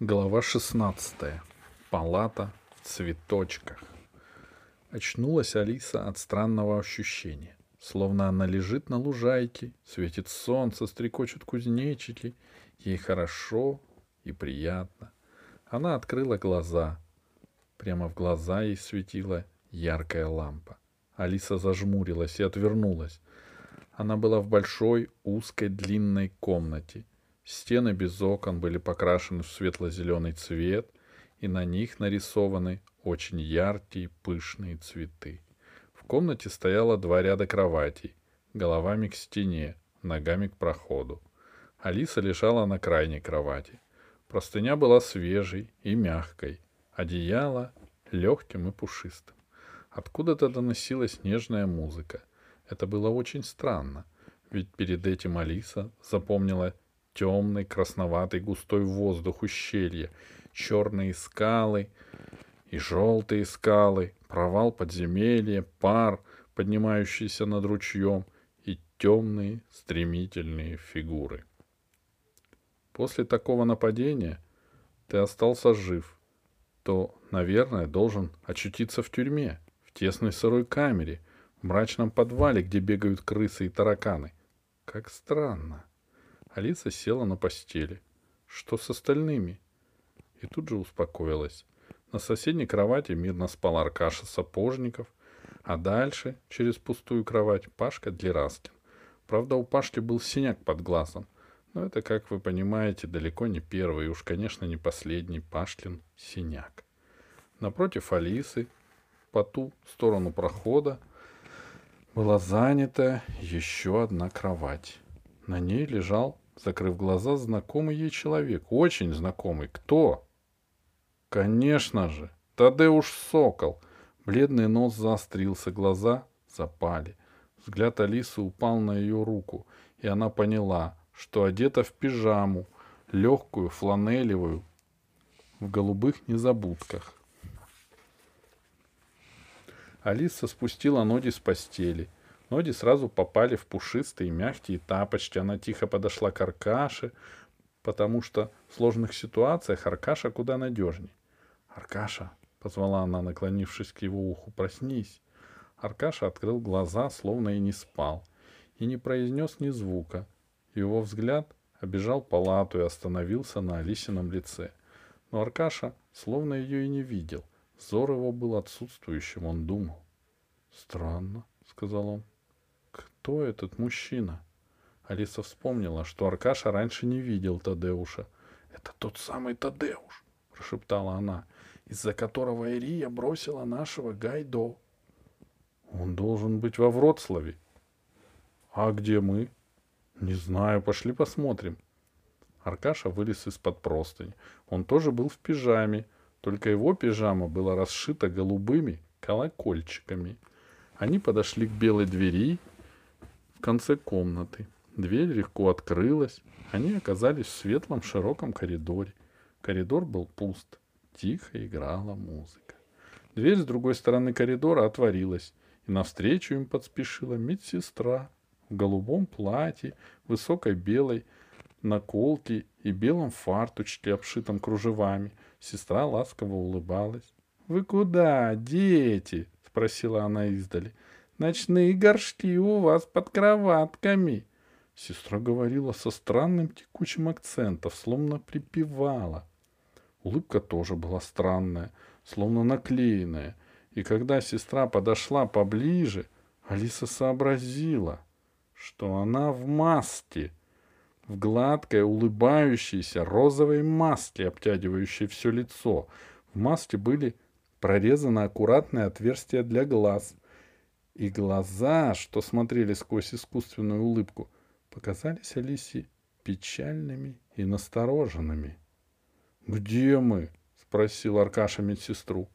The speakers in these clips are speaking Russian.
Глава 16. Палата в цветочках. Очнулась Алиса от странного ощущения. Словно она лежит на лужайке, светит солнце, стрекочут кузнечики. Ей хорошо и приятно. Она открыла глаза. Прямо в глаза ей светила яркая лампа. Алиса зажмурилась и отвернулась. Она была в большой, узкой, длинной комнате — Стены без окон были покрашены в светло-зеленый цвет, и на них нарисованы очень яркие пышные цветы. В комнате стояло два ряда кроватей, головами к стене, ногами к проходу. Алиса лежала на крайней кровати. Простыня была свежей и мягкой, одеяло легким и пушистым. Откуда-то доносилась нежная музыка. Это было очень странно, ведь перед этим Алиса запомнила темный, красноватый, густой воздух ущелья, черные скалы и желтые скалы, провал подземелья, пар, поднимающийся над ручьем, и темные стремительные фигуры. После такого нападения ты остался жив, то, наверное, должен очутиться в тюрьме, в тесной сырой камере, в мрачном подвале, где бегают крысы и тараканы. Как странно. Алиса села на постели. Что с остальными? И тут же успокоилась. На соседней кровати мирно спал Аркаша Сапожников, а дальше, через пустую кровать, Пашка Длераскин. Правда, у Пашки был синяк под глазом, но это, как вы понимаете, далеко не первый и уж, конечно, не последний Пашкин синяк. Напротив Алисы, по ту сторону прохода, была занята еще одна кровать. На ней лежал закрыв глаза, знакомый ей человек. Очень знакомый. Кто? Конечно же, Тадеуш Сокол. Бледный нос заострился, глаза запали. Взгляд Алисы упал на ее руку, и она поняла, что одета в пижаму, легкую, фланелевую, в голубых незабудках. Алиса спустила ноги с постели — Ноги сразу попали в пушистые мягкие тапочки. Она тихо подошла к Аркаше, потому что в сложных ситуациях Аркаша куда надежней. «Аркаша!» — позвала она, наклонившись к его уху. «Проснись!» Аркаша открыл глаза, словно и не спал, и не произнес ни звука. Его взгляд обежал палату и остановился на Алисином лице. Но Аркаша словно ее и не видел. Взор его был отсутствующим, он думал. «Странно», — сказал он кто этот мужчина? Алиса вспомнила, что Аркаша раньше не видел Тадеуша. «Это тот самый Тадеуш», — прошептала она, «из-за которого Ирия бросила нашего Гайдо». «Он должен быть во Вроцлаве». «А где мы?» «Не знаю, пошли посмотрим». Аркаша вылез из-под простыни. Он тоже был в пижаме, только его пижама была расшита голубыми колокольчиками. Они подошли к белой двери в конце комнаты. Дверь легко открылась. Они оказались в светлом широком коридоре. Коридор был пуст. Тихо играла музыка. Дверь с другой стороны коридора отворилась, и навстречу им подспешила медсестра в голубом платье, высокой белой наколке и белом фартучке, обшитом кружевами. Сестра ласково улыбалась. — Вы куда, дети? — спросила она издали. — Ночные горшки у вас под кроватками. Сестра говорила со странным текучим акцентом, словно припевала. Улыбка тоже была странная, словно наклеенная. И когда сестра подошла поближе, Алиса сообразила, что она в маске, в гладкой, улыбающейся розовой маске, обтягивающей все лицо. В маске были прорезаны аккуратные отверстия для глаз — и глаза, что смотрели сквозь искусственную улыбку, показались Алисе печальными и настороженными. «Где мы?» — спросил Аркаша медсестру.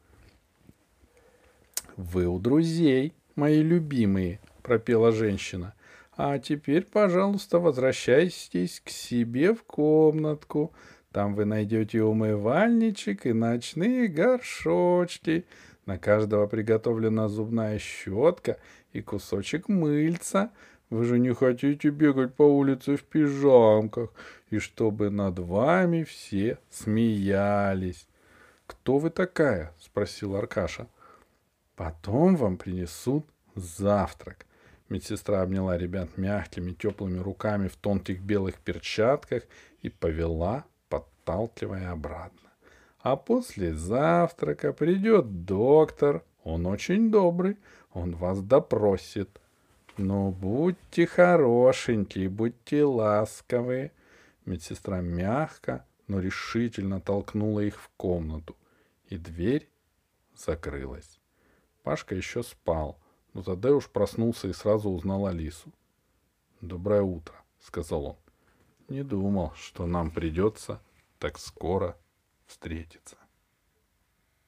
«Вы у друзей, мои любимые», — пропела женщина. «А теперь, пожалуйста, возвращайтесь к себе в комнатку. Там вы найдете умывальничек и ночные горшочки. На каждого приготовлена зубная щетка и кусочек мыльца. Вы же не хотите бегать по улице в пижамках и чтобы над вами все смеялись. «Кто вы такая?» — спросил Аркаша. «Потом вам принесут завтрак». Медсестра обняла ребят мягкими, теплыми руками в тонких белых перчатках и повела, подталкивая обратно. А после завтрака придет доктор. Он очень добрый. Он вас допросит. Ну, будьте хорошенькие, будьте ласковые. Медсестра мягко, но решительно толкнула их в комнату, и дверь закрылась. Пашка еще спал, но Тадеуш проснулся и сразу узнал Алису. «Доброе утро», — сказал он. «Не думал, что нам придется так скоро встретиться».